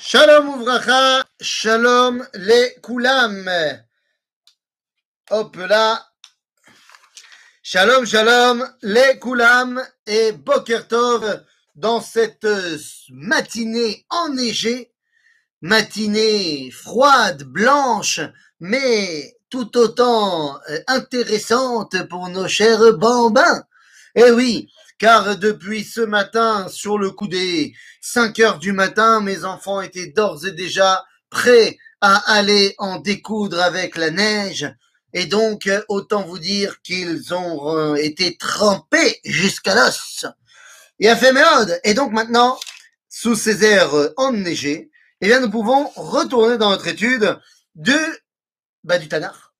Shalom Ouvracha, Shalom les Koulam. Hop là. Shalom, Shalom les Koulam et Boker Tov dans cette matinée enneigée, matinée froide, blanche, mais tout autant euh, intéressante pour nos chers bambins. Eh oui, car depuis ce matin, sur le coup des 5 heures du matin, mes enfants étaient d'ores et déjà prêts à aller en découdre avec la neige. Et donc, autant vous dire qu'ils ont euh, été trempés jusqu'à l'os. Et a fait méode. Et donc maintenant, sous ces airs enneigés, eh bien, nous pouvons retourner dans notre étude de, bah, du Tanar.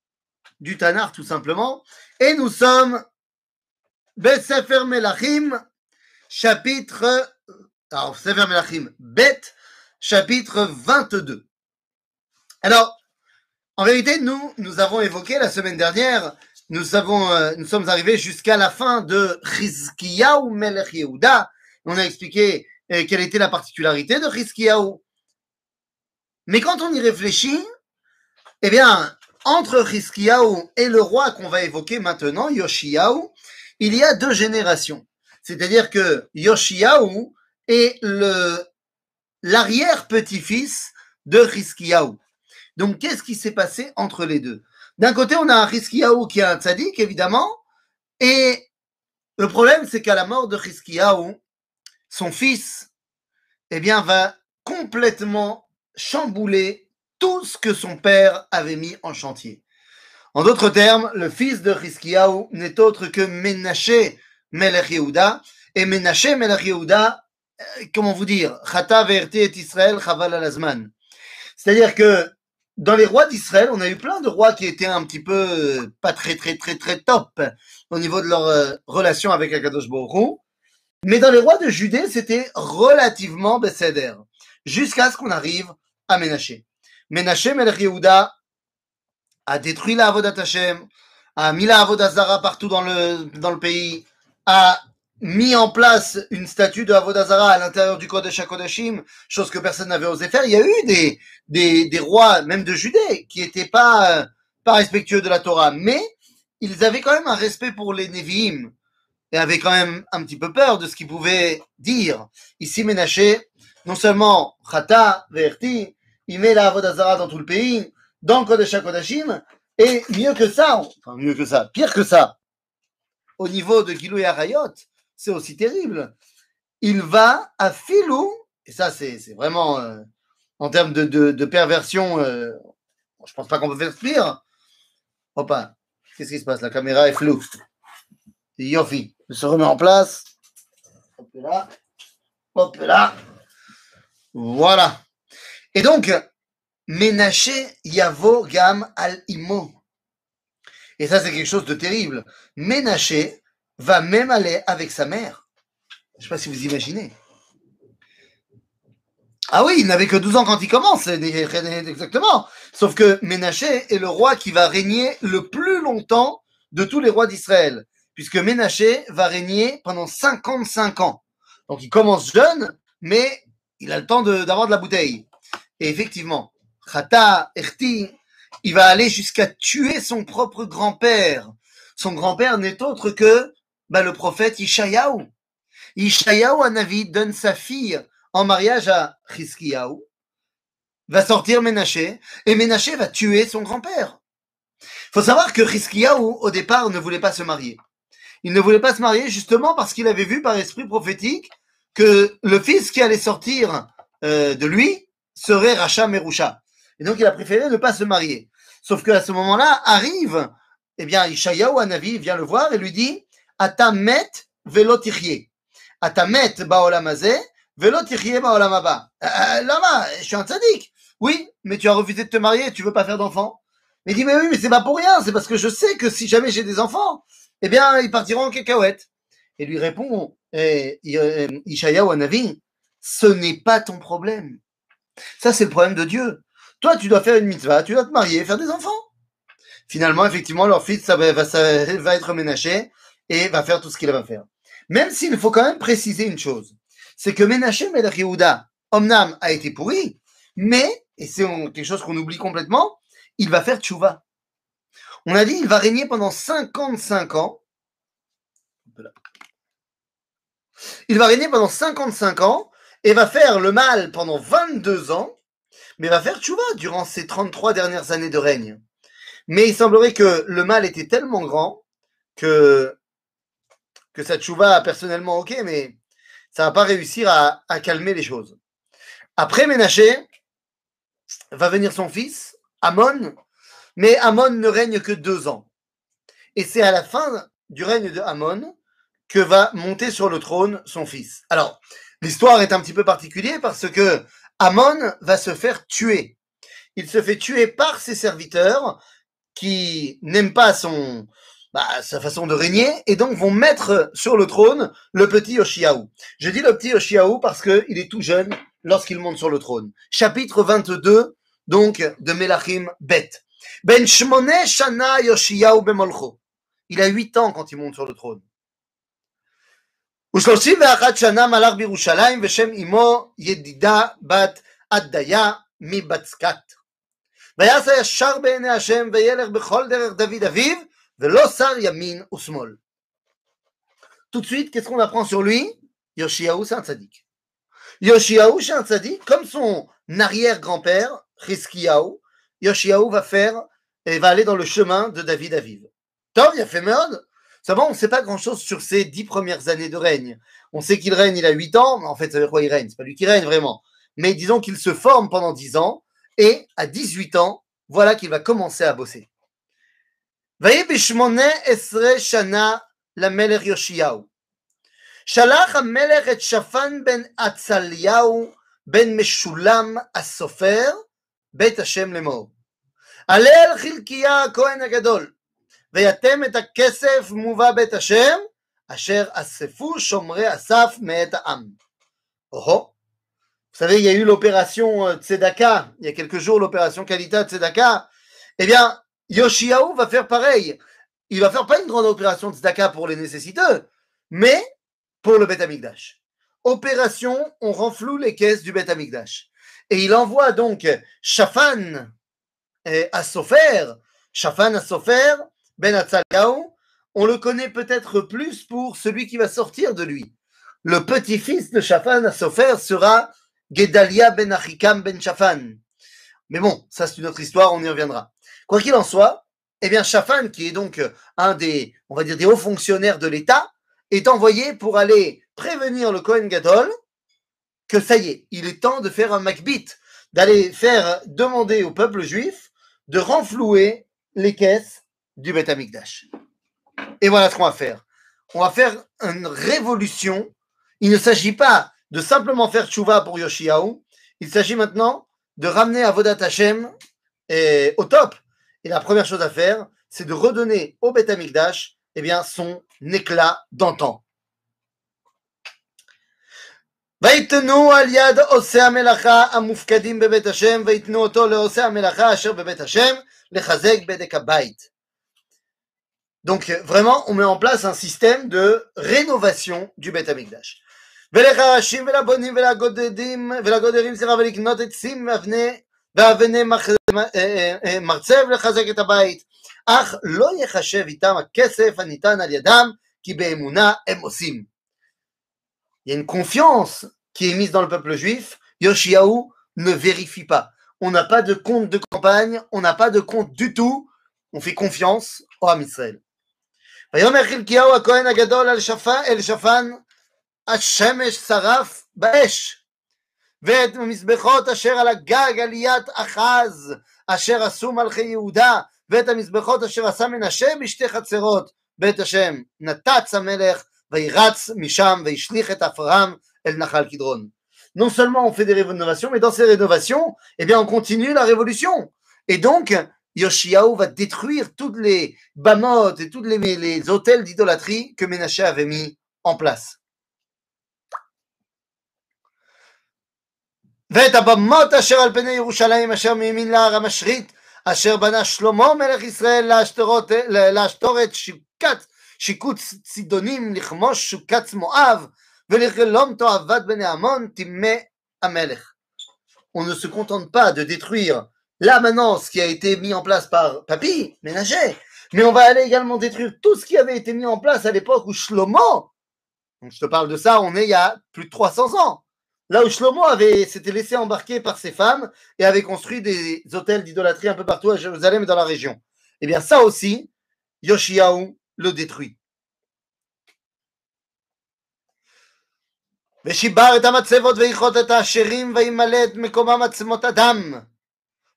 Du Tanar, tout simplement. Et nous sommes Sefer Melachim, chapitre, alors Sefer Melachim, Bet, chapitre 22. Alors, en vérité, nous, nous avons évoqué la semaine dernière, nous avons, euh, nous sommes arrivés jusqu'à la fin de Chizkiyahu Melech Yehuda. On a expliqué euh, quelle était la particularité de Chizkiyahu. Mais quand on y réfléchit, eh bien, entre Chizkiyahu et le roi qu'on va évoquer maintenant, Yoshiyahu, il y a deux générations. C'est-à-dire que Yoshiyahu est l'arrière-petit-fils de Hiskiyahu. Donc, qu'est-ce qui s'est passé entre les deux? D'un côté, on a un Hiskiyahu qui est un tzaddik, évidemment, et le problème, c'est qu'à la mort de Hiskiyahu, son fils, eh bien, va complètement chambouler tout ce que son père avait mis en chantier. En d'autres termes, le fils de Hiskiyahu n'est autre que Menaché Melech. Et Menaché Melech euh, comment vous dire, Chata verti et Israël chaval alazman. C'est-à-dire que dans les rois d'Israël, on a eu plein de rois qui étaient un petit peu euh, pas très très très très top au niveau de leur euh, relation avec Akadosh Baruch Mais dans les rois de Judée, c'était relativement Besséder. Jusqu'à ce qu'on arrive à Menaché. Menaché Melech a détruit la Avodat Hashem, a mis la Avodat Zara partout dans le, dans le pays, a mis en place une statue de Avodah Zara à l'intérieur du Kodesh HaKodeshim, chose que personne n'avait osé faire. Il y a eu des, des, des rois, même de Judée, qui n'étaient pas, pas respectueux de la Torah, mais ils avaient quand même un respect pour les Nevi'im et avaient quand même un petit peu peur de ce qu'ils pouvaient dire. Ici, Ménaché, non seulement Chata, Verti, il met la Avodah Zara dans tout le pays, dans Kodesh HaKodashim, et mieux que ça, enfin mieux que ça, pire que ça, au niveau de Gilou et Arayot, c'est aussi terrible. Il va à Filou, et ça c'est vraiment, euh, en termes de, de, perversion, euh, je pense pas qu'on peut faire pire. Hop, qu'est-ce qui se passe? La caméra est floue. Yofi, se remet en place. Hop là, hop là. Voilà. Et donc, Ménaché Yavo Gam al Imo. Et ça, c'est quelque chose de terrible. Ménaché va même aller avec sa mère. Je ne sais pas si vous imaginez. Ah oui, il n'avait que 12 ans quand il commence, exactement. Sauf que Ménaché est le roi qui va régner le plus longtemps de tous les rois d'Israël, puisque Ménaché va régner pendant 55 ans. Donc il commence jeune, mais il a le temps d'avoir de, de la bouteille. Et effectivement, Chata, Erti, il va aller jusqu'à tuer son propre grand-père. Son grand-père n'est autre que bah, le prophète Ishayahu. Ishayahu, Anavi, donne sa fille en mariage à Chizkiyahu, va sortir Ménaché, et Ménaché va tuer son grand-père. faut savoir que Chizkiyahu, au départ, ne voulait pas se marier. Il ne voulait pas se marier justement parce qu'il avait vu par esprit prophétique que le fils qui allait sortir euh, de lui serait Racha Merusha. Et donc, il a préféré ne pas se marier. Sauf qu'à ce moment-là, arrive, eh bien, Ishayahu Anavi vient le voir et lui dit, Atamet velotichye. Atamet baolamazé, velotichye baolamaba. Euh, Lama, je suis un tzaddik. Oui, mais tu as refusé de te marier, tu veux pas faire d'enfants. Il dit, mais oui, mais c'est pas pour rien, c'est parce que je sais que si jamais j'ai des enfants, eh bien, ils partiront en cacahuète. Et lui répond, eh, Ishayahu Anavi, ce n'est pas ton problème. Ça, c'est le problème de Dieu. Toi, tu dois faire une mitzvah, tu dois te marier, faire des enfants. Finalement, effectivement, leur fils ça va, être ménaché et va faire tout ce qu'il va faire. Même s'il faut quand même préciser une chose, c'est que Ménaché Melech Yehuda, Omnam, a été pourri, Mais, et c'est quelque chose qu'on oublie complètement, il va faire tchouva. On a dit il va régner pendant 55 ans. Il va régner pendant 55 ans et va faire le mal pendant 22 ans, mais va faire tchouva durant ces 33 dernières années de règne. Mais il semblerait que le mal était tellement grand que, que sa tchouva, personnellement, ok, mais ça va pas réussir à, à calmer les choses. Après Ménaché, va venir son fils, Amon, mais Amon ne règne que deux ans. Et c'est à la fin du règne de Amon que va monter sur le trône son fils. Alors, l'histoire est un petit peu particulière parce que Amon va se faire tuer. Il se fait tuer par ses serviteurs qui n'aiment pas son, bah, sa façon de régner et donc vont mettre sur le trône le petit Yoshiaou. Je dis le petit Yoshiaou parce qu'il est tout jeune lorsqu'il monte sur le trône. Chapitre 22 donc de Melachim Bet. Ben Shmone Shana Yoshiaou Bemolcho. Il a huit ans quand il monte sur le trône. ושלושים ואחת שנה מלך בירושלים ושם אמו ידידה בת עדיה מבצקת. ויעשה ישר בעיני השם וילך בכל דרך דוד אביו ולא שר ימין ושמאל. Tout de suite, qu'est-ce qu'on apprend sur lui Yoshiaou, c'est un tzaddik. Yoshiaou, c'est un tzaddik, comme son arrière-grand-père, Chizkiyahu, Yoshiaou va faire et va aller dans le chemin de David Aviv. Tom, il a fait merde. Ça va, on ne sait pas grand-chose sur ses dix premières années de règne. On sait qu'il règne, il a huit ans. En fait, ça veut dire quoi il règne C'est pas lui qui règne vraiment. Mais disons qu'il se forme pendant dix ans. Et à 18 ans, voilà qu'il va commencer à bosser. ויהי בשמונה עשרה שנה למלך יאשיהו. שלח המלך את שפן בן עצליהו בן משולם הסופר בית השם לאמור. עלה אל חלקיה הכהן הגדול, ויתם את הכסף מובא בית השם, אשר אספו שומרי אסף מאת העם. Oh, vous savez, il y a eu l'opération Tzedaka, il y a quelques jours, l'opération Kalita Tzedaka. Eh bien, Yoshiaou va faire pareil. Il va faire pas une grande opération Tzedaka pour les nécessiteux, mais pour le Beth Amikdash. Opération, on renfloue les caisses du Beth Amikdash. Et il envoie donc Shafan à Sofer, Shafan à Sofer, ben Atzaliaou, on le connaît peut-être plus pour celui qui va sortir de lui. Le petit-fils de Shafan à Sofer sera Gedalia ben Achikam ben Shafan. Mais bon, ça c'est une autre histoire, on y reviendra. Quoi qu'il en soit, eh bien Shafan, qui est donc un des, on va dire, des hauts fonctionnaires de l'État, est envoyé pour aller prévenir le Kohen Gadol que ça y est, il est temps de faire un Macbit, d'aller faire demander au peuple juif de renflouer les caisses du Beth Amikdash. Et voilà ce qu'on va faire. On va faire une révolution. Il ne s'agit pas de simplement faire tchouva pour Yoshiaou. Il s'agit maintenant de ramener Avodat Hashem et, au top. Et la première chose à faire, c'est de redonner au Beth Amikdash eh bien, son éclat d'antan. ויתנו על יד עושי המלאכה המופקדים בבית השם, ויתנו אותו לעושי המלאכה אשר בבית השם, לחזק בדק הבית. Donc vraiment, on met en place un système de rénovation du Beth Amikdash. ולחרשים ולבונים ולגודדים ולגודרים סליחה ולקנות עצים ואבני ואבני מרצב ולחזק את הבית אך לא יחשב איתם הכסף הניתן על ידם כי באמונה הם עושים. Il y a une confiance qui est mise dans le peuple juif. Yoshiaou ne vérifie pas. On n'a pas de compte de campagne, on n'a pas de compte du tout. On fait confiance au Ham Israël. ויאמר חלקיהו הכהן הגדול אל שפן, אל שפן השמש שרף באש, ואת המזבחות אשר על הגג עליית אחז, אשר עשו מלכי יהודה, ואת המזבחות אשר עשה מנשה בשתי חצרות בית השם, נתץ המלך וירץ משם והשליך את עפרם אל נחל קדרון. Non seulement on fait des rénovations, mais dans ces rénovations, eh bien on continue la révolution. Et donc, Yoshiaou va détruire toutes les bamotes et tous les, les hôtels d'idolâtrie que Ménaché avait mis en place. ואת הבמות אשר על פני ירושלים אשר מימין להר המשחית אשר בנה שלמה מלך ישראל להשתורת שיקת, שיקוץ צידונים לכמוש שוקץ מואב ולחלום תועבת בני עמון טימא המלך. on ne se contente pas de détruire là maintenant ce qui a été mis en place par Papy, Ménager, mais on va aller également détruire tout ce qui avait été mis en place à l'époque où Shlomo, donc je te parle de ça, on est il y a plus de 300 ans, là où Shlomo avait s'était laissé embarquer par ses femmes et avait construit des hôtels d'idolâtrie un peu partout à Jérusalem et dans la région. Eh bien ça aussi, Yoshiaou le détruit. ושיבר את המצבות ויכרות את העשירים וימלא את מקומם עצמות אדם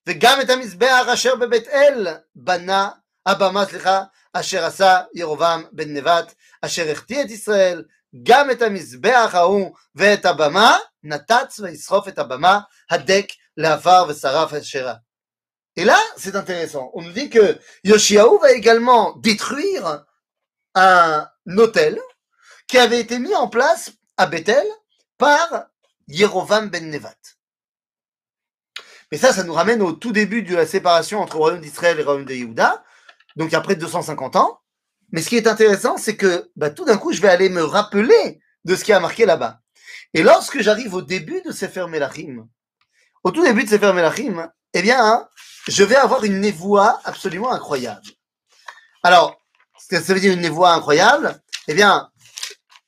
וגם את המזבח אשר בבית אל בנה הבמה סליחה אשר עשה ירובעם בן נבט אשר החטיא את ישראל גם את המזבח ההוא ואת הבמה נתץ ויסחוף את הבמה הדק לעפר ושרף אשרה. Et là, c'est intéressant. On nous dit que Yoshiaou va également détruire un hôtel qui avait été mis en place à Bethel par Yerovam ben Nevat. Mais ça, ça nous ramène au tout début de la séparation entre le royaume d'Israël et le royaume de Yehuda, donc après 250 ans. Mais ce qui est intéressant, c'est que bah, tout d'un coup, je vais aller me rappeler de ce qui a marqué là-bas. Et lorsque j'arrive au début de Sefer Melachim, au tout début de Sefer Melachim, eh bien, hein, je vais avoir une névoie absolument incroyable. Alors, ce que ça veut dire une névoie incroyable, eh bien,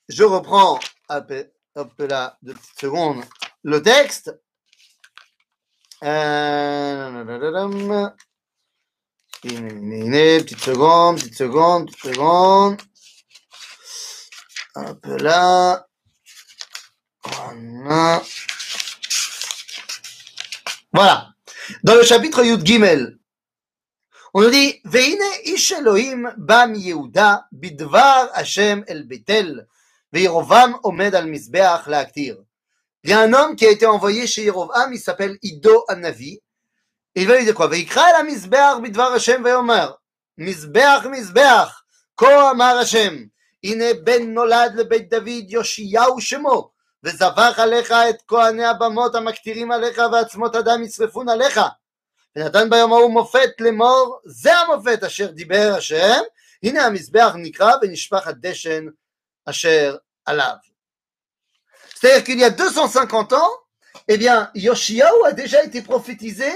je reprends, hop, hop là, deux petites secondes, le texte. Euh, petite seconde, petite seconde, petite seconde. Hop là. Voilà. Dans le chapitre Yud Gimel, on nous dit Veine ish Elohim bam Yehuda bidvar Hashem el Betel veYerovam omed al mizbeach laaktir. Il y a un homme qui a été envoyé chez Yerovam, il s'appelle Ido Anavi. Et il va lui dire quoi Veikra el mizbeach bidvar Hashem veyomer mizbeach mizbeach ko amar Hashem. הנה בן נולד לבית דוד יאשיהו שמו וזבח עליך את כהני הבמות המקטירים עליך ועצמות אדם ישרפון עליך ונתן ביום ההוא מופת לאמור זה המופת אשר דיבר השם הנה המזבח נקרא ונשפך הדשן אשר עליו. C'est-à-dire qu'il y a 250 ans, eh bien, Yoshiaou a déjà été prophétisé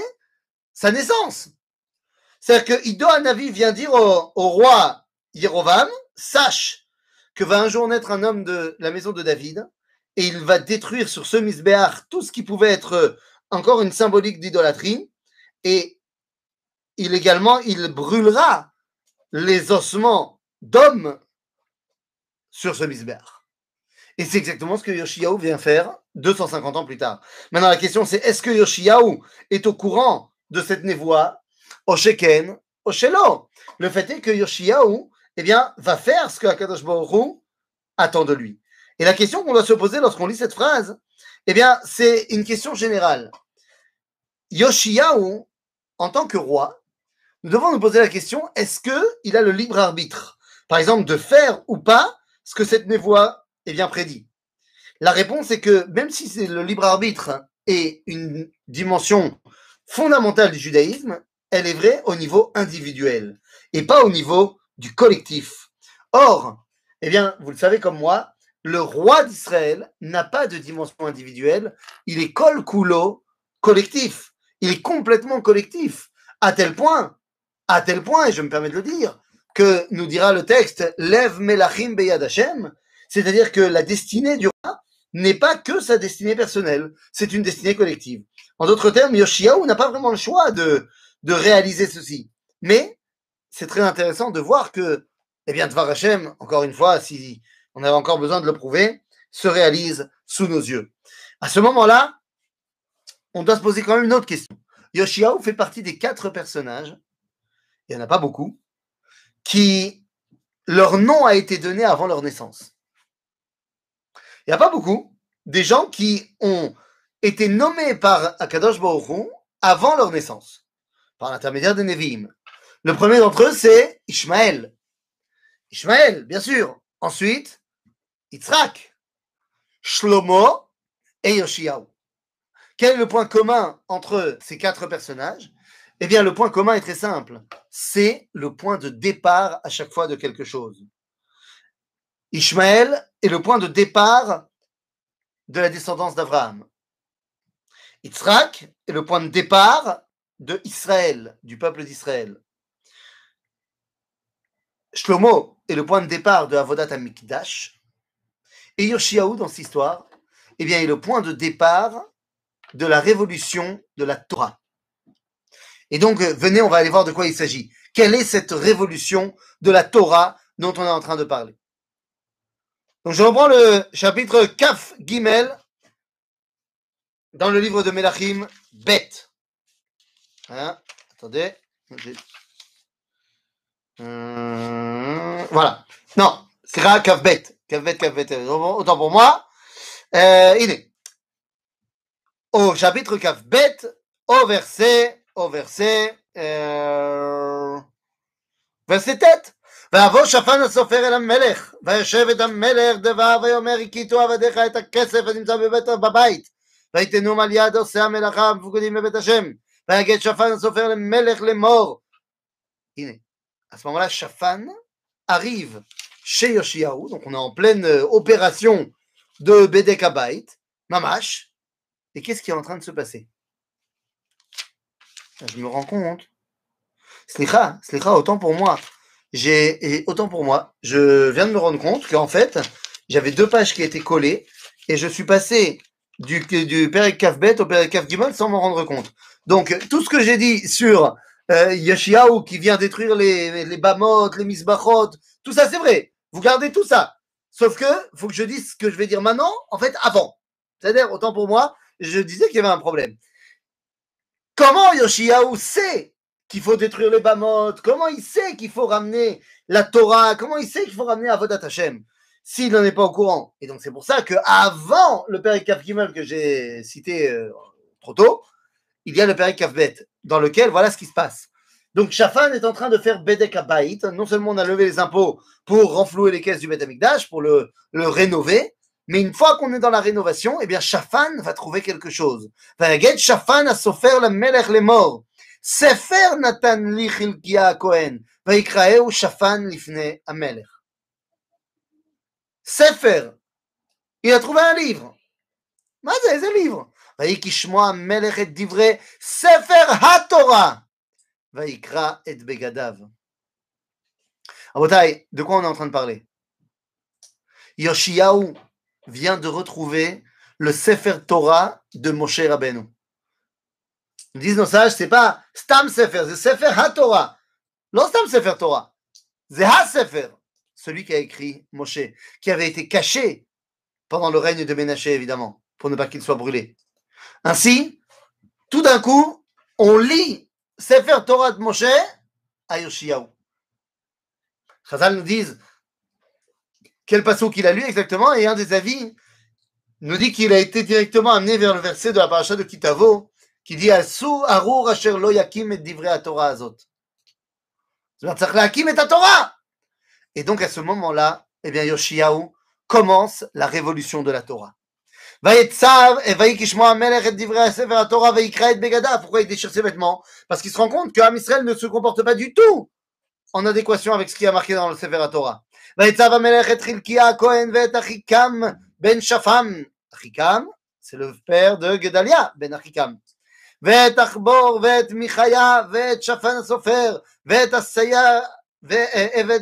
sa naissance. C'est-à-dire que vient dire au, roi Yerovam, sache que va un jour naître un homme de la maison de David, et il va détruire sur ce misbéach tout ce qui pouvait être encore une symbolique d'idolâtrie, et il également, il brûlera les ossements d'hommes sur ce misbéach. Et c'est exactement ce que Yoshiaou vient faire 250 ans plus tard. Maintenant, la question c'est est-ce que Yoshiaou est au courant de cette névoie au Sheken, au Shelo Le fait est que Yoshiaou eh bien, va faire ce que Akadosh Baruch attend de lui. Et la question qu'on doit se poser lorsqu'on lit cette phrase, eh bien, c'est une question générale. Yoshiaou, en tant que roi, nous devons nous poser la question est-ce qu'il a le libre arbitre, par exemple, de faire ou pas ce que cette névoie est bien prédit La réponse est que même si c'est le libre arbitre est une dimension fondamentale du judaïsme, elle est vraie au niveau individuel et pas au niveau du collectif. Or, eh bien, vous le savez comme moi, le roi d'Israël n'a pas de dimension individuelle, il est kol kulo collectif. Il est complètement collectif, à tel point, à tel point, et je me permets de le dire, que nous dira le texte Lev Melachim Beyad Hashem, c'est-à-dire que la destinée du roi n'est pas que sa destinée personnelle, c'est une destinée collective. En d'autres termes, Yoshiaou n'a pas vraiment le choix de, réaliser ceci. Mais c'est très intéressant de voir que, eh bien, Dvar Hashem, encore une fois, si on avait encore besoin de le prouver, se réalise sous nos yeux. À ce moment-là, on doit se poser quand même une autre question. Yoshiaou fait partie des quatre personnages, il n'y en a pas beaucoup, qui leur nom a été donné avant leur naissance. Il n'y a pas beaucoup des gens qui ont été nommés par Akadosh Baruch avant leur naissance, par l'intermédiaire des Nevi'im. Le premier d'entre eux, c'est Ishmaël. Ishmaël, bien sûr. Ensuite, Yitzhak, Shlomo et Yoshiaou. Quel est le point commun entre ces quatre personnages? Eh bien, le point commun est très simple. C'est le point de départ à chaque fois de quelque chose. Ishmaël est le point de départ de la descendance d'Abraham. Yitzhak est le point de départ de Israël, du peuple d'Israël. Shlomo est le point de départ de Avodat Amikdash. Et Yoshiaou, dans cette histoire, eh bien, est le point de départ de la révolution de la Torah. Et donc, euh, venez, on va aller voir de quoi il s'agit. Quelle est cette révolution de la Torah dont on est en train de parler? Donc, je reprends le chapitre Kaf Gimel dans le livre de Melachim, Bet. Hein Attendez. Voilà. Non, c'est Kaf Bet. Kaf Bet, Kaf Bet. Autant pour moi. Euh, il est. Au chapitre Kaf Bet, au verset, au verset, euh, verset tête. ויבוא שפן הסופר אל המלך, וישב את המלך דבר ויאמר הכיתו עבדיך את הכסף הנמצא בבית בבית ויתנום על יד עושי המלאכה המפקודים בבית השם ויגד שפן הסופר למלך לאמור הנה, à ce moment-là, Shafan arrive chez Yoshiaou, donc on est en pleine opération de Bedek Abayt, Mamash, et qu'est-ce qui est en train de se passer Je me rends compte. Slicha, Slicha, autant pour moi. J'ai, autant pour moi, je viens de me rendre compte qu'en fait, j'avais deux pages qui étaient collées et je suis passé du, du Perek Kafbet au Perek Kaf sans m'en rendre compte. Donc, tout ce que j'ai dit sur euh, Yoshiaou qui vient détruire les, les Bamot, les Misbachot, tout ça c'est vrai. Vous gardez tout ça. Sauf que, faut que je dise ce que je vais dire maintenant, en fait, avant. C'est-à-dire, autant pour moi, je disais qu'il y avait un problème. Comment Yoshiaou sait qu'il faut détruire les bamotes Comment il sait qu'il faut ramener la Torah? Comment il sait qu'il faut ramener Avodat Hashem? S'il n'en est pas au courant Et donc c'est pour ça que avant le Père Kafgimel que j'ai cité euh, trop tôt, il y a le Père Kafbet, dans lequel voilà ce qui se passe. Donc Shafan est en train de faire Bedek Abait. Non seulement on a levé les impôts pour renflouer les caisses du Beth Amikdash, pour le, le rénover, mais une fois qu'on est dans la rénovation, eh bien Shafan va trouver quelque chose. Shafan a souffert la melech les morts. ספר נתן לי חלקיה הכהן, ויקראהו שפן לפני המלך. ספר. Il a trouvé un livre. מה זה? איזה livre? ויהי כשמוע המלך את דברי ספר התורה, ויקרא את בגדיו. רבותיי, de quoi on est en train de parler Yoshiaou vient de retrouver le Sefer Torah de Moshe Rabbeinu. Ils disent nos sages, c'est pas Stam Sefer, c'est Sefer HaTorah. Non Stam Sefer Torah. C'est Ha-Sefer, celui qui a écrit Moshe, qui avait été caché pendant le règne de Ménaché, évidemment, pour ne pas qu'il soit brûlé. Ainsi, tout d'un coup, on lit Sefer Torah de Moshe à Yoshiaou. Chazal nous disent quel passage qu'il a lu exactement, et un des avis nous dit qu'il a été directement amené vers le verset de la paracha de Kitavo, qui dit Asou Arur Asher Lo Yakim et Divrei Torah Azot. C'est-à-dire, Lakim et Torah. Et donc, à ce moment-là, eh bien, Yoshiaou commence la révolution de la Torah. Vaïtsav et Vaïkishmo Amelech et Divrei Sefer Torah Vaïkra et Begada. Pourquoi il déchire ses vêtements? Parce qu'il se rend compte que Israël ne se comporte pas du tout en adéquation avec ce qui a marqué dans le Sefer Torah. Vaïtsav Amelech et Rilkia Kohen et Achikam ben Shafam. Achikam, c'est le père de Gedalia ben Achikam. ואת אחבור ואת מיכיה ואת שפן הסופר ואת עשיה ועבד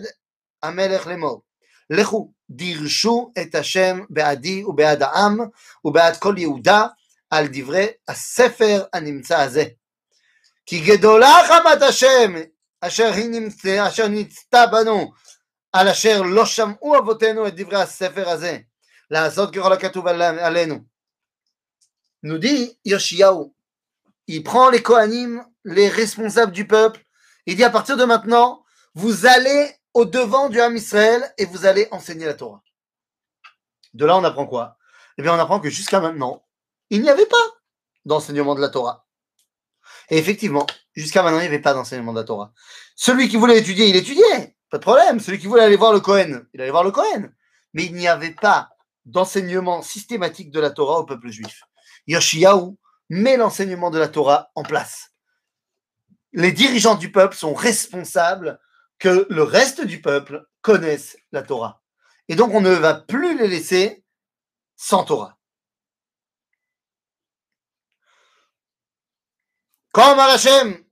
המלך לאמור. לכו, דירשו את השם בעדי ובעד העם ובעד כל יהודה על דברי הספר הנמצא הזה. כי גדולה חמת השם אשר היא נמצא, אשר נצתה בנו על אשר לא שמעו אבותינו את דברי הספר הזה, לעשות ככל הכתוב עלינו. Nous dit Yoshiaou, il prend les Kohanim, les responsables du peuple, il dit à partir de maintenant, vous allez au devant du Ham Israël et vous allez enseigner la Torah. De là, on apprend quoi? Eh bien, on apprend que jusqu'à maintenant, il n'y avait pas d'enseignement de la Torah. Et effectivement, jusqu'à maintenant, il n'y avait pas d'enseignement de la Torah. Celui qui voulait étudier, il étudiait. Pas de problème. Celui qui voulait aller voir le Cohen, il allait voir le Cohen. Mais il n'y avait pas d'enseignement systématique de la Torah au peuple juif. Yoshiaou met l'enseignement de la Torah en place. Les dirigeants du peuple sont responsables que le reste du peuple connaisse la Torah. Et donc, on ne va plus les laisser sans Torah. Comme Hashem.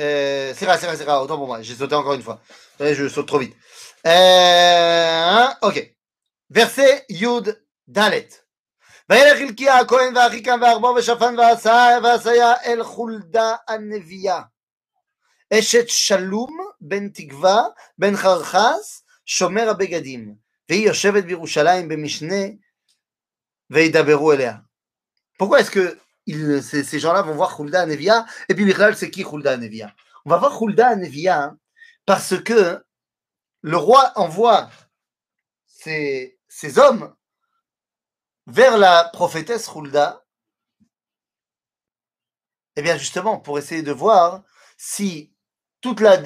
Euh, c'est vrai, c'est vrai, c'est vrai. Autant pour moi. J'ai sauté encore une fois. Je saute trop vite. Euh, ok. Verset Yud Dalet. וילך חלקיה הכהן והאחיקם וערבו ושפן ועשיה אל חולדה הנביאה. אשת שלום בן תקווה בן חרחס שומר הבגדים והיא יושבת בירושלים במשנה וידברו אליה. Pourquoi est-ce que ils, ces, ces gens-là vont voir Khulda Nevia et puis Bichlal c'est qui Khulda Nevia On va voir Khulda Nevia parce que le roi envoie ses, ses hommes vers la prophétesse Hulda, eh bien justement pour essayer de voir si toute la,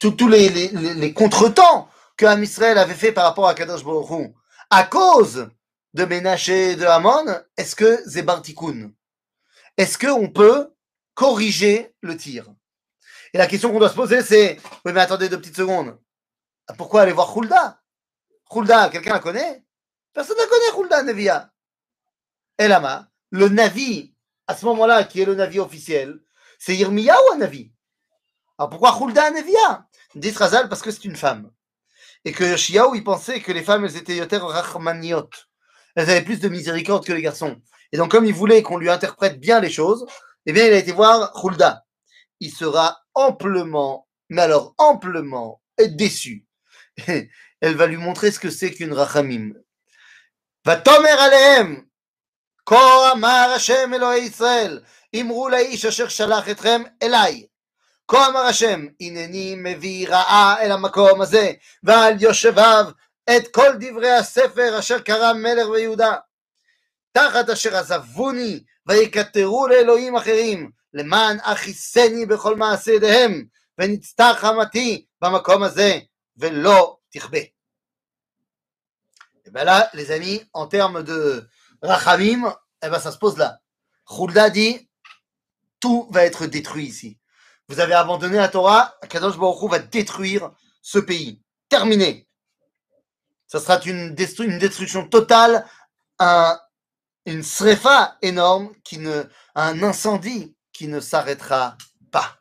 tous les, contretemps que Am Israël avait fait par rapport à Kadosh Baruch à cause de Ménaché et de Hamon, est-ce que Zébar Est-ce qu'on peut corriger le tir? Et la question qu'on doit se poser, c'est oui, mais attendez deux petites secondes. Pourquoi aller voir Hulda Khulda, quelqu'un la connaît? Personne ne connaît Khulda, Nevia. Elama, le Navi, à ce moment-là, qui est le Navi officiel, c'est Yirmiya ou un Navi? Alors pourquoi Khulda Nevia Dit Razal parce que c'est une femme. Et que Yoshiaou, il pensait que les femmes, elles étaient yoter rachmaniot. Elles avaient plus de miséricorde que les garçons. Et donc, comme il voulait qu'on lui interprète bien les choses, eh bien, il a été voir Khulda. Il sera amplement, mais alors amplement déçu. elle va lui montrer ce que c'est qu'une rachamim. ותאמר עליהם, כה אמר השם אלוהי ישראל, אמרו לאיש אשר שלח אתכם אליי. כה אמר השם, הנני מביא רעה אל המקום הזה, ועל יושביו את כל דברי הספר אשר קרא מלך ביהודה. תחת אשר עזבוני ויקטרו לאלוהים אחרים, למען אכיסני בכל מעשה ידיהם, ונצטח חמתי במקום הזה, ולא Et bien là, les amis, en termes de rachamim, eh ben ça se pose là. Khulda dit tout va être détruit ici. Vous avez abandonné la Torah, Kadosh Baruch va détruire ce pays. Terminé. Ça sera une, destruction totale, un, une srefa énorme, un incendie qui ne s'arrêtera pas.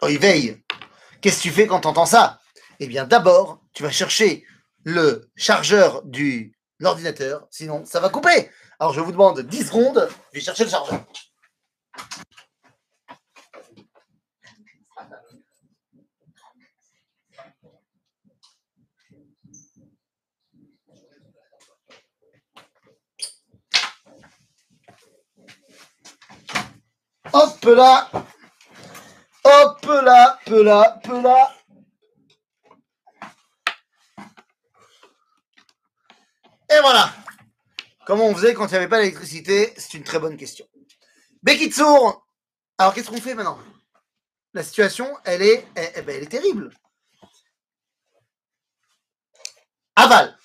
Oh, il veille. Qu'est-ce que tu fais quand tu entends ça? Eh bien, d'abord, tu vas chercher le chargeur du l'ordinateur, sinon ça va couper. Alors, je vous demande 10 secondes, je vais chercher le chargeur. Hop là Hop là, peu là, peu là. Et voilà. Comment on faisait quand il n'y avait pas d'électricité C'est une très bonne question. Bekitsour Alors qu'est-ce qu'on fait maintenant? La situation, elle est, eh, ben, elle, terrible. Aval.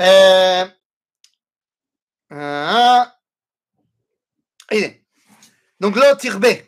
Euh, euh, donc là, B.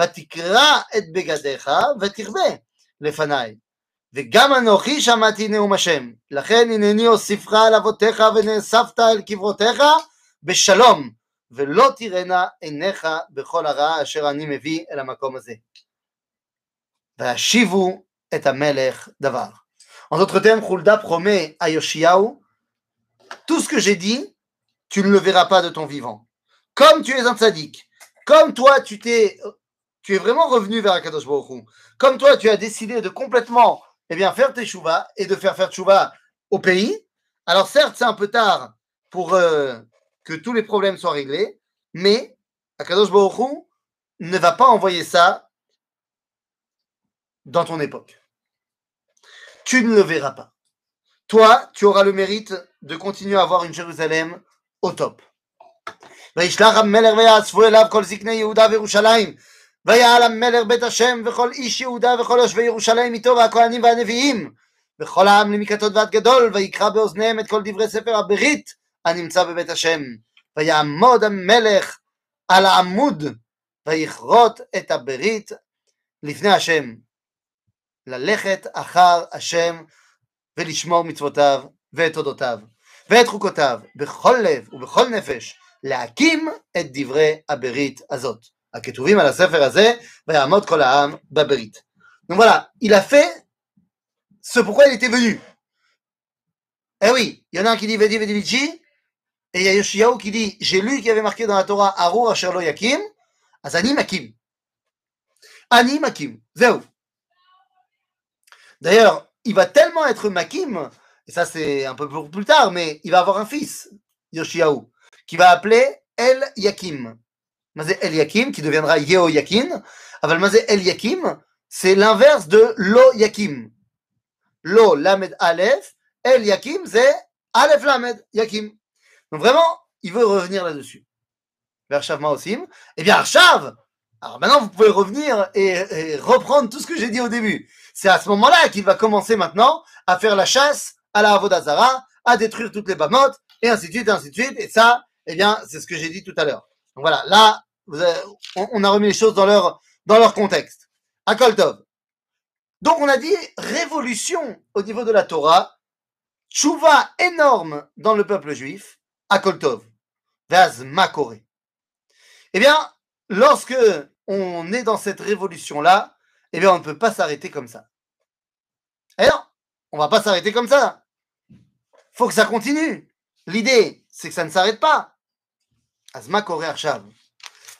ותקרע את בגדיך ותרבה לפניי. וגם אנוכי שמעתי נאום השם, לכן הנני אוסיפך על אבותיך ונאספת אל קברותיך בשלום, ולא תראנה עיניך בכל הרע אשר אני מביא אל המקום הזה. והשיבו את המלך דבר. En d'autres termes, Khulda promet à Yoshiaou, tout ce que j'ai dit, tu ne le verras pas de ton vivant. Comme tu es un tzaddik, comme toi tu t'es tu es vraiment revenu vers Akadosh Baruch Comme toi, tu as décidé de complètement eh bien, faire tes chouvas et de faire faire chouvas au pays. Alors certes, c'est un peu tard pour euh, que tous les problèmes soient réglés, mais Akadosh Baruch ne va pas envoyer ça dans ton époque. Tu ne le verras pas. Toi, tu auras le mérite de continuer à avoir une Jérusalem au top. ויעל המלך בית השם וכל איש יהודה וכל יושבי ירושלים איתו והכהנים והנביאים וכל העם למקטות ועד גדול ויקרא באוזניהם את כל דברי ספר הברית הנמצא בבית השם ויעמוד המלך על העמוד ויכרות את הברית לפני השם ללכת אחר השם ולשמור מצוותיו ואת תודותיו ואת חוקותיו בכל לב ובכל נפש להקים את דברי הברית הזאת. הכתובים על הספר הזה, ויעמוד כל העם בברית. Donc voilà, il a fait ce pourquoi il était venu. Eh oui, il y en a un qui dit Vedi Vedi Vici, et il y a Yoshiyahu qui dit J'ai lu qu'il y avait marqué dans la Torah Arur Asher Lo Yakim, אז אני מקים. אני מקים, זהו. D'ailleurs, il va tellement être makim, et ça c'est un peu pour plus tard, mais il va avoir un fils, Yoshiyahu, qui va appeler El Yakim. Mazé El Yakim, qui deviendra Yeo Yakin. Aval Mazé El Yakim, c'est l'inverse de Lo Yakim. Lo Lamed Aleph, El Yakim, c'est Aleph Lamed Yakim. Donc vraiment, il veut revenir là-dessus. Vers Shav Maosim. Eh bien, Shav, alors maintenant vous pouvez revenir et, et reprendre tout ce que j'ai dit au début. C'est à ce moment-là qu'il va commencer maintenant à faire la chasse à la Avodazara, à détruire toutes les bamotes, et ainsi de suite, et ainsi de suite. Et ça, eh bien, c'est ce que j'ai dit tout à l'heure. Donc voilà, là, on, a remis les choses dans leur, contexte. À Koltov. Donc on a dit révolution au niveau de la Torah, tchouva énorme dans le peuple juif, à Koltov. Vaz Makoré. Eh bien, lorsque on est dans cette révolution-là, eh bien, on ne peut pas s'arrêter comme ça. Eh non, on va pas s'arrêter comme ça. Faut que ça continue. L'idée, c'est que ça ne s'arrête pas. Azma Koré Arshav.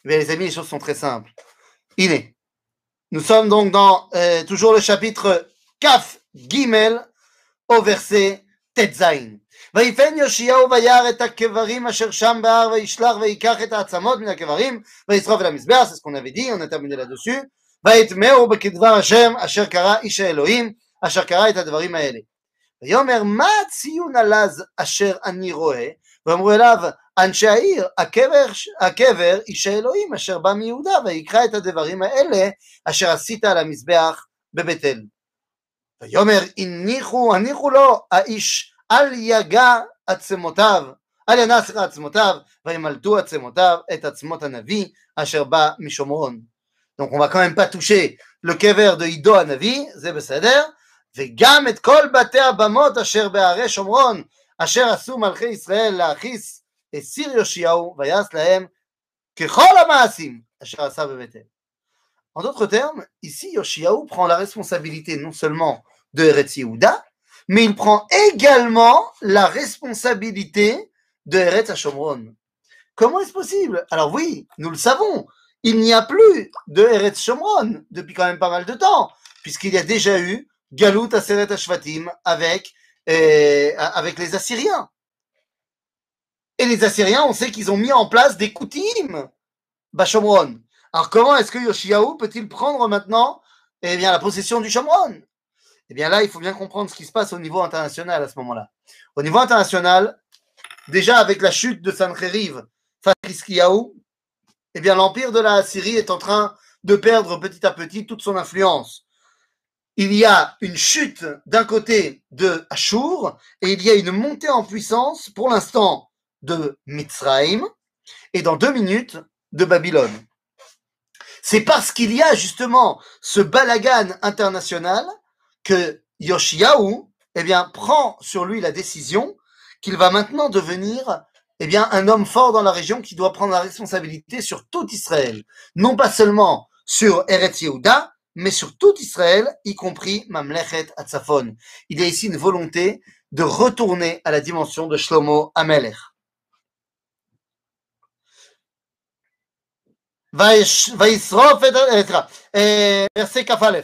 Eh bien, les amis, les choses sont très simples. Iné. Nous sommes donc dans euh, toujours le chapitre Kaf Gimel au verset Tetzain. ויפן יאשיהו וירא את הקברים אשר שם בהר וישלח ויקח את העצמות מן הקברים וישרוף אל המזבח, c'est ce qu'on avait dit, on a terminé là-dessus. ויטמאו בכדבר השם אשר קרא איש האלוהים אשר קרא את הדברים האלה. ויאמר מה הציון הלז אשר אני רואה? ואמרו אליו אנשי העיר הקבר, הקבר איש האלוהים אשר בא מיהודה ויקרא את הדברים האלה אשר עשית על המזבח בבית אל. ויאמר הניחו הניחו לו האיש אל יגע עצמותיו אל ינס עצמותיו וימלטו עצמותיו את עצמות הנביא אשר בא משומרון. Donc on va quand même pas toucher le kever de Ido Hanavi, זה בסדר, וגם את כל בתי הבמות אשר בהרי שומרון, אשר עשו מלכי ישראל להכיס את סיר יאשיהו, ויעש להם ככל המעשים אשר עשה בבית אל. En d'autres termes, ici Yoshiaou prend la responsabilité non seulement de Eretz Yehuda, mais il prend également la responsabilité de Eretz Hashomron. Comment est-ce possible Alors oui, nous le savons, il n'y a plus de Eretz Shomron depuis quand même pas mal de temps, puisqu'il y a déjà eu Galut Aseret Ashvatim avec, euh, avec les Assyriens. Et les Assyriens, on sait qu'ils ont mis en place des Koutim, Bashomron. Alors comment est-ce que Yoshiaou peut-il prendre maintenant eh bien, la possession du Shomron? Eh bien là, il faut bien comprendre ce qui se passe au niveau international à ce moment-là. Au niveau international, déjà avec la chute de Sancheriv, Fatriskiaou, eh bien l'empire de la Syrie est en train de perdre petit à petit toute son influence. Il y a une chute d'un côté de Ashur et il y a une montée en puissance pour l'instant de Mitzraïm et dans deux minutes de Babylone. C'est parce qu'il y a justement ce balagan international que Yoshiaou eh bien, prend sur lui la décision qu'il va maintenant devenir eh bien, un homme fort dans la région qui doit prendre la responsabilité sur tout Israël. Non pas seulement sur Eretz Yehuda, mais sur tout Israël, y compris Mamlechet Atzafon. Il y a ici une volonté de retourner à la dimension de Shlomo Amelech. וישרוף את, סליחה, פרסי כ"א,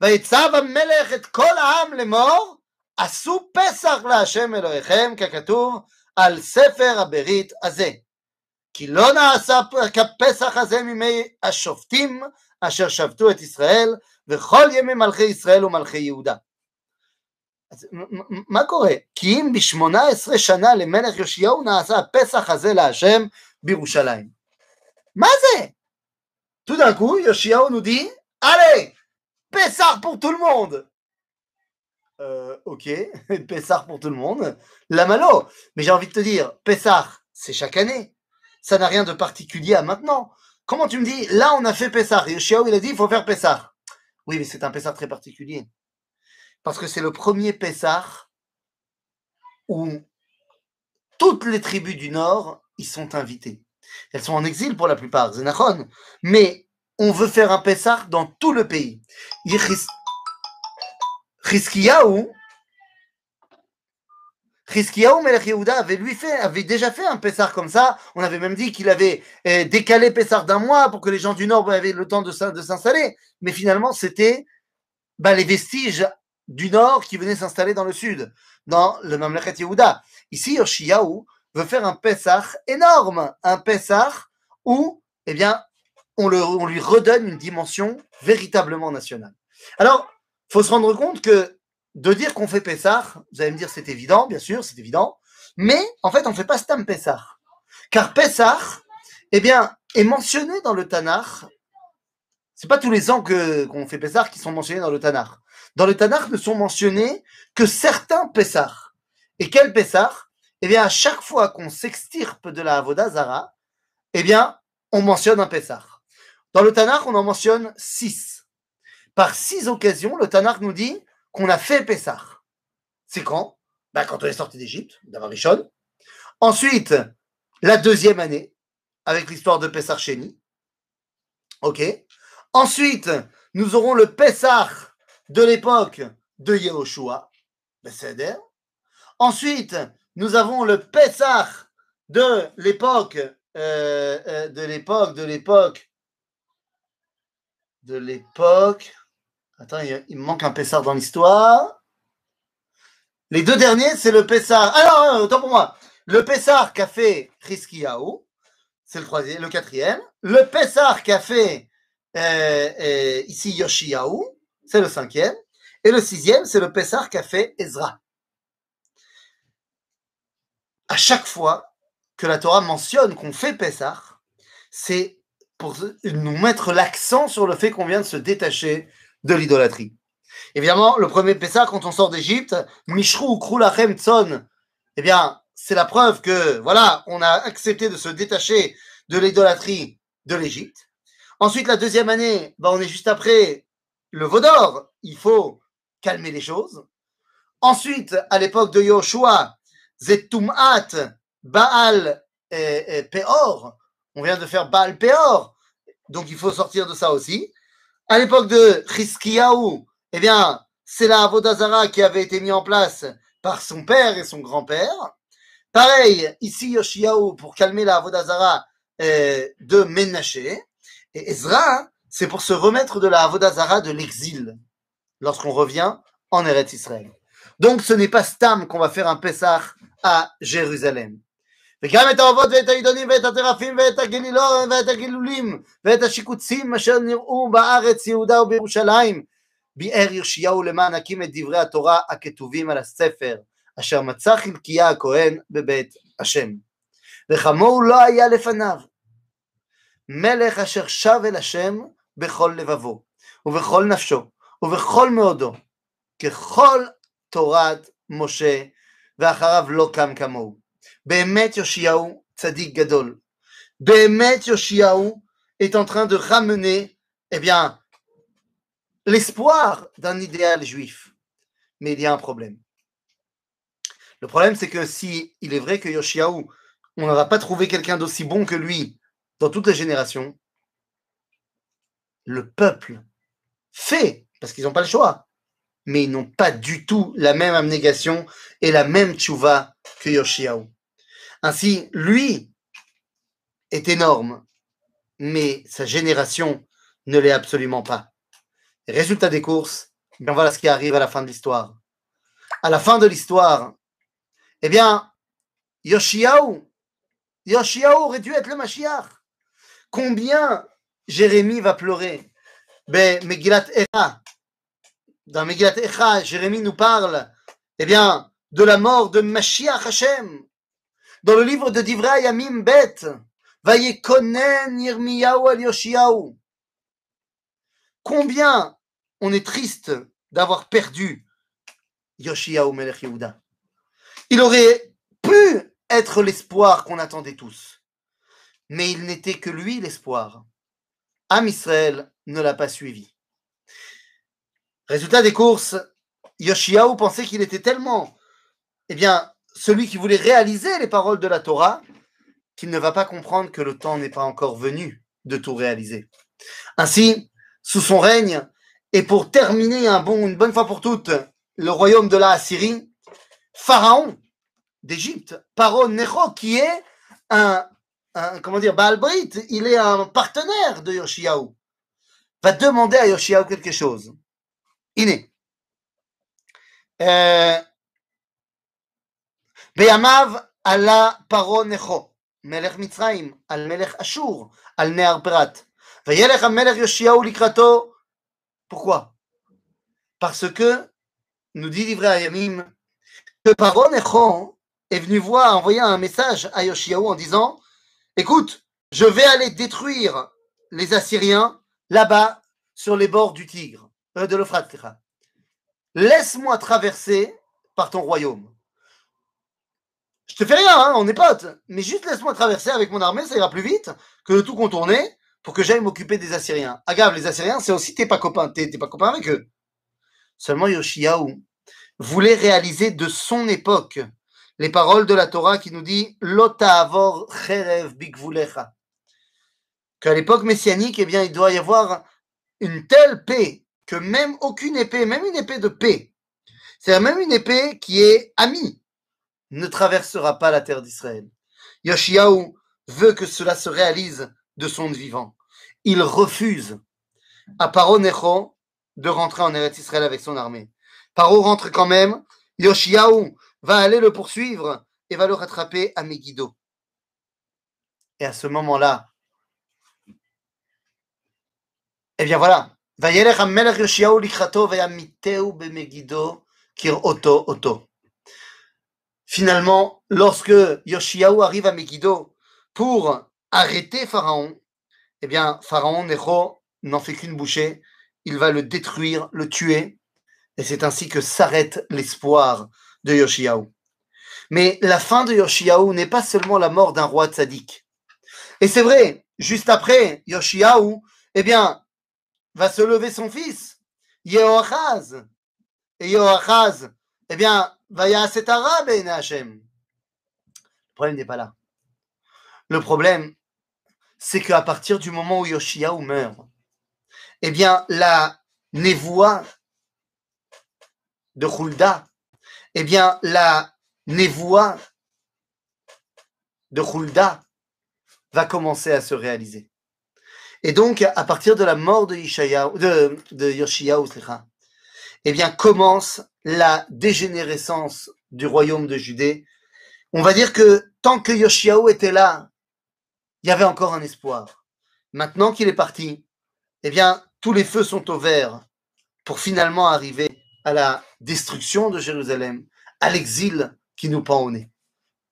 ויצב המלך את כל העם לאמור, עשו פסח להשם אלוהיכם, ככתוב על ספר הברית הזה. כי לא נעשה כפסח הזה מימי השופטים אשר שבתו את ישראל, וכל ימי מלכי ישראל ומלכי יהודה. מה קורה? כי אם ב-18 שנה למלך יאשיהו נעשה הפסח הזה להשם בירושלים. מה זה? Tout d'un coup, Yoshiao nous dit Allez, Pessah pour tout le monde euh, Ok, Pessah pour tout le monde. La malo Mais j'ai envie de te dire, Pessah, c'est chaque année. Ça n'a rien de particulier à maintenant. Comment tu me dis Là, on a fait Pessah. Yoshiao, il a dit il faut faire Pessah. Oui, mais c'est un Pessah très particulier. Parce que c'est le premier Pessah où toutes les tribus du Nord y sont invitées. Elles sont en exil pour la plupart, Zenachon. Mais on veut faire un Pessah dans tout le pays. Chizkiyahu, Chizkiyahu Melech Yehuda avait, lui fait, avait déjà fait un Pessah comme ça. On avait même dit qu'il avait euh, décalé Pessah d'un mois pour que les gens du Nord avaient le temps de, s'installer. Mais finalement, c'était bah, les vestiges du Nord qui venaient s'installer dans le Sud, dans le Mamlechet Yehuda. Ici, Yoshiyahu veut faire un Pessah énorme, un Pessah où, eh bien, on, lui redonne une dimension véritablement nationale. Alors, faut se rendre compte que de dire qu'on fait Pessah, vous allez me dire c'est évident, bien sûr, c'est évident, mais en fait on ne fait pas Stam Pessah. Car Pessah, eh bien, est mentionné dans le Tanakh. C'est pas tous les ans que qu'on fait Pessah qui sont mentionnés dans le Tanakh. Dans le Tanakh ne sont mentionnés que certains Pessah. Et quel Pessah? Eh bien, à chaque fois qu'on s'extirpe de la Avodazara, eh bien, on mentionne un Pessah. Dans le Tanakh, on en mentionne six. Par six occasions, le Tanakh nous dit qu'on a fait Pessah. C'est quand? Ben, Quand on est sorti d'Égypte, d'avoir Rishon. Ensuite, la deuxième année, avec l'histoire de Pessah Sheni. OK Ensuite, nous aurons le Pessah de l'époque de Yehoshua. Ensuite, nous avons le Pessah de l'époque, euh, euh, de l'époque, de l'époque de l'époque. Attends, il, me manque un Pessar dans l'histoire. Les deux derniers, c'est le Pessar. Alors, autant pour moi. Le Pessar qu'a fait Riskiyahu, c'est le quatrième. Le Pessar qu'a fait euh, euh, ici c'est le cinquième. Et le sixième, c'est le Pessar qu'a fait Ezra. À chaque fois que la Torah mentionne qu'on fait Pessar, c'est pour nous mettre l'accent sur le fait qu'on vient de se détacher de l'idolâtrie. Évidemment, le premier Pessah, quand on sort d'Égypte, Mishru Krulachem Tson, eh bien, c'est la preuve que, voilà, on a accepté de se détacher de l'idolâtrie de l'Égypte. Ensuite, la deuxième année, bah, on est juste après le Vaudor. Il faut calmer les choses. Ensuite, à l'époque de Yoshua, Zetumat, Baal Peor, on vient de faire Baal Peor. Donc il faut sortir de ça aussi. À l'époque de Chizkiyahu, eh bien, c'est la Avodazara qui avait été mise en place par son père et son grand-père. Pareil, ici Yoshiyahu pour calmer la Avodazara euh, de Menaché. Et Ezra, c'est pour se remettre de la Avodazara de l'exil lorsqu'on revient en Eretz Israël. Donc ce n'est pas Stam qu'on va faire un Pessah Jérusalem. וגם את האובות ואת העידונים ואת הטרפים ואת הגלילות ואת הגילולים ואת השיקוצים אשר נראו בארץ יהודה ובירושלים. ביאר ירשיהו למען הקים את דברי התורה הכתובים על הספר אשר מצא חלקיה הכהן בבית השם. וכמוהו לא היה לפניו. מלך אשר שב אל השם בכל לבבו ובכל נפשו ובכל מאודו ככל תורת משה ואחריו לא קם כמוהו Behemet Yoshiaou, Tzadik Gadol. Behemet Yoshiaou est en train de ramener, eh bien, l'espoir d'un idéal juif. Mais il y a un problème. Le problème, c'est que si il est vrai que Yoshiaou, on n'aura pas trouvé quelqu'un d'aussi bon que lui dans toutes les générations, le peuple fait, parce qu'ils n'ont pas le choix, mais ils n'ont pas du tout la même abnégation et la même tchouva que Yoshiaou. Ainsi, lui est énorme, mais sa génération ne l'est absolument pas. Résultat des courses, bien voilà ce qui arrive à la fin de l'histoire. À la fin de l'histoire, eh bien, Yoshiaou, Yoshiaou aurait dû être le Mashiach. Combien Jérémie va pleurer? Ben, Megillat Echa. Dans Megillat Echa, Jérémie nous parle eh bien, de la mort de Mashiach Hashem. Dans le livre de Divrei Yamim Bet, Vayekonen Yirmiyahu al Yoshiyahu. Combien on est triste d'avoir perdu Yoshiyahu Melech Yehuda. Il aurait pu être l'espoir qu'on attendait tous. Mais il n'était que lui l'espoir. Am Israël ne l'a pas suivi. Résultat des courses, Yoshiaou pensait qu'il était tellement, eh bien, celui qui voulait réaliser les paroles de la Torah, qu'il ne va pas comprendre que le temps n'est pas encore venu de tout réaliser. Ainsi, sous son règne, et pour terminer une bonne fois pour toutes, le royaume de la Assyrie, Pharaon d'Égypte, Paro Necho, qui est un, comment dire, il est un partenaire de Yoshiaou, va demander à Yoshiaou quelque chose. Euh, Beyamav ala Paro Necho, Melech Mitzrayim, al Melech Ashur, al Near Prat. Vayelech Melech Yoshiaou likrato. Pourquoi? Parce que, nous dit à Yamim, que Paro est venu voir, envoyer un message à Yoshiaou en disant Écoute, je vais aller détruire les Assyriens là-bas sur les bords du Tigre, de l'Euphrate. Laisse-moi traverser par ton royaume. Je te fais rien, hein, on est potes, mais juste laisse-moi traverser avec mon armée, ça ira plus vite que de tout contourner pour que j'aille m'occuper des Assyriens. Agave, les Assyriens, c'est aussi t'es pas copain, t'es pas copain avec eux. Seulement Yoshiaou voulait réaliser de son époque les paroles de la Torah qui nous dit Lota avor cherev bigvulecha. Qu'à l'époque messianique, eh bien, il doit y avoir une telle paix que même aucune épée, même une épée de paix, c'est-à-dire même une épée qui est amie, ne traversera pas la terre d'Israël. Yoshiaou veut que cela se réalise de son vivant. Il refuse à Paro Necho de rentrer en Eretz Israël avec son armée. Paro rentre quand même. Yoshiaou va aller le poursuivre et va le rattraper à Megiddo. Et à ce moment-là, eh bien voilà, Finalement, lorsque Yoshiaou arrive à Megiddo pour arrêter Pharaon, eh bien, Pharaon Necho n'en fait qu'une bouchée, il va le détruire, le tuer, et c'est ainsi que s'arrête l'espoir de Yoshiaou. Mais la fin de Yoshiaou n'est pas seulement la mort d'un roi tzaddik. Et c'est vrai, juste après, Yoshiaou, eh bien, va se lever son fils, Yehoachaz. Et Yehoachaz, eh bien, va y arabe et Hashem. Le problème n'est pas là. Le problème, c'est qu'à partir du moment où Yoshiaou meurt, eh bien, la névoie de Hulda eh bien, la névoie de Hulda va commencer à se réaliser. Et donc, à partir de la mort de, de, de Yoshiyahu, eh bien, commence la dégénérescence du royaume de Judée. On va dire que tant que Yoshiyahu était là, il y avait encore un espoir. Maintenant qu'il est parti, eh bien, tous les feux sont au vert pour finalement arriver à la destruction de Jérusalem, à l'exil qui nous pend au nez.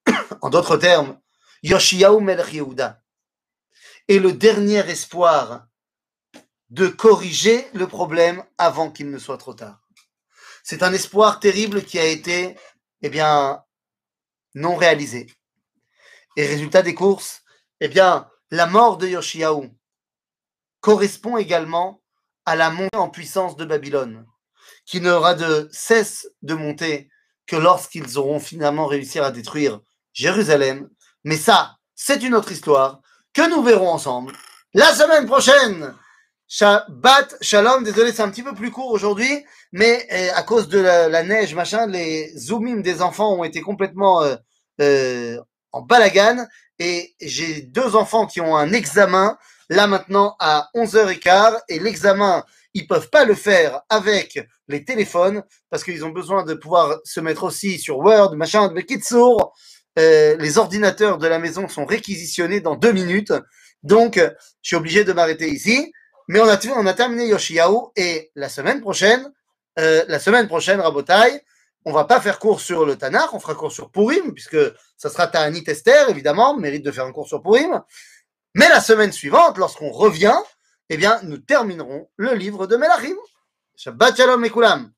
en d'autres termes, Yoshiyahu Melech Yehuda est le dernier espoir de corriger le problème avant qu'il ne soit trop tard. C'est un espoir terrible qui a été, eh bien, non réalisé. Et résultat des courses, eh bien, la mort de Yoshiyahu correspond également à la montée en puissance de Babylone qui n'aura de cesse de monter que lorsqu'ils auront finalement réussi à détruire Jérusalem. Mais ça, c'est une autre histoire que nous verrons ensemble. La semaine prochaine. Shabbat Shalom, désolé, c'est un petit peu plus court aujourd'hui, mais euh, à cause de la, neige, machin, les zoomim des enfants ont été complètement euh, euh, en balagan et j'ai deux enfants qui ont un examen là maintenant à 11h15 et l'examen ils peuvent pas le faire avec les téléphones parce qu'ils ont besoin de pouvoir se mettre aussi sur Word, machin, mais Kitsour, euh, les ordinateurs de la maison sont réquisitionnés dans deux minutes. Donc, je suis obligé de m'arrêter ici. Mais on a, on a terminé Yoshiao et la semaine prochaine, euh, la semaine prochaine, Rabotai, on va pas faire cours sur le Tanakh, on fera cours sur Purim, puisque ça sera Ta'anit Esther, évidemment, mérite de faire un cours sur Purim. Mais la semaine suivante, lorsqu'on revient, eh bien, nous terminerons le livre de Melachim. Shabbat Shalom, Mekulam.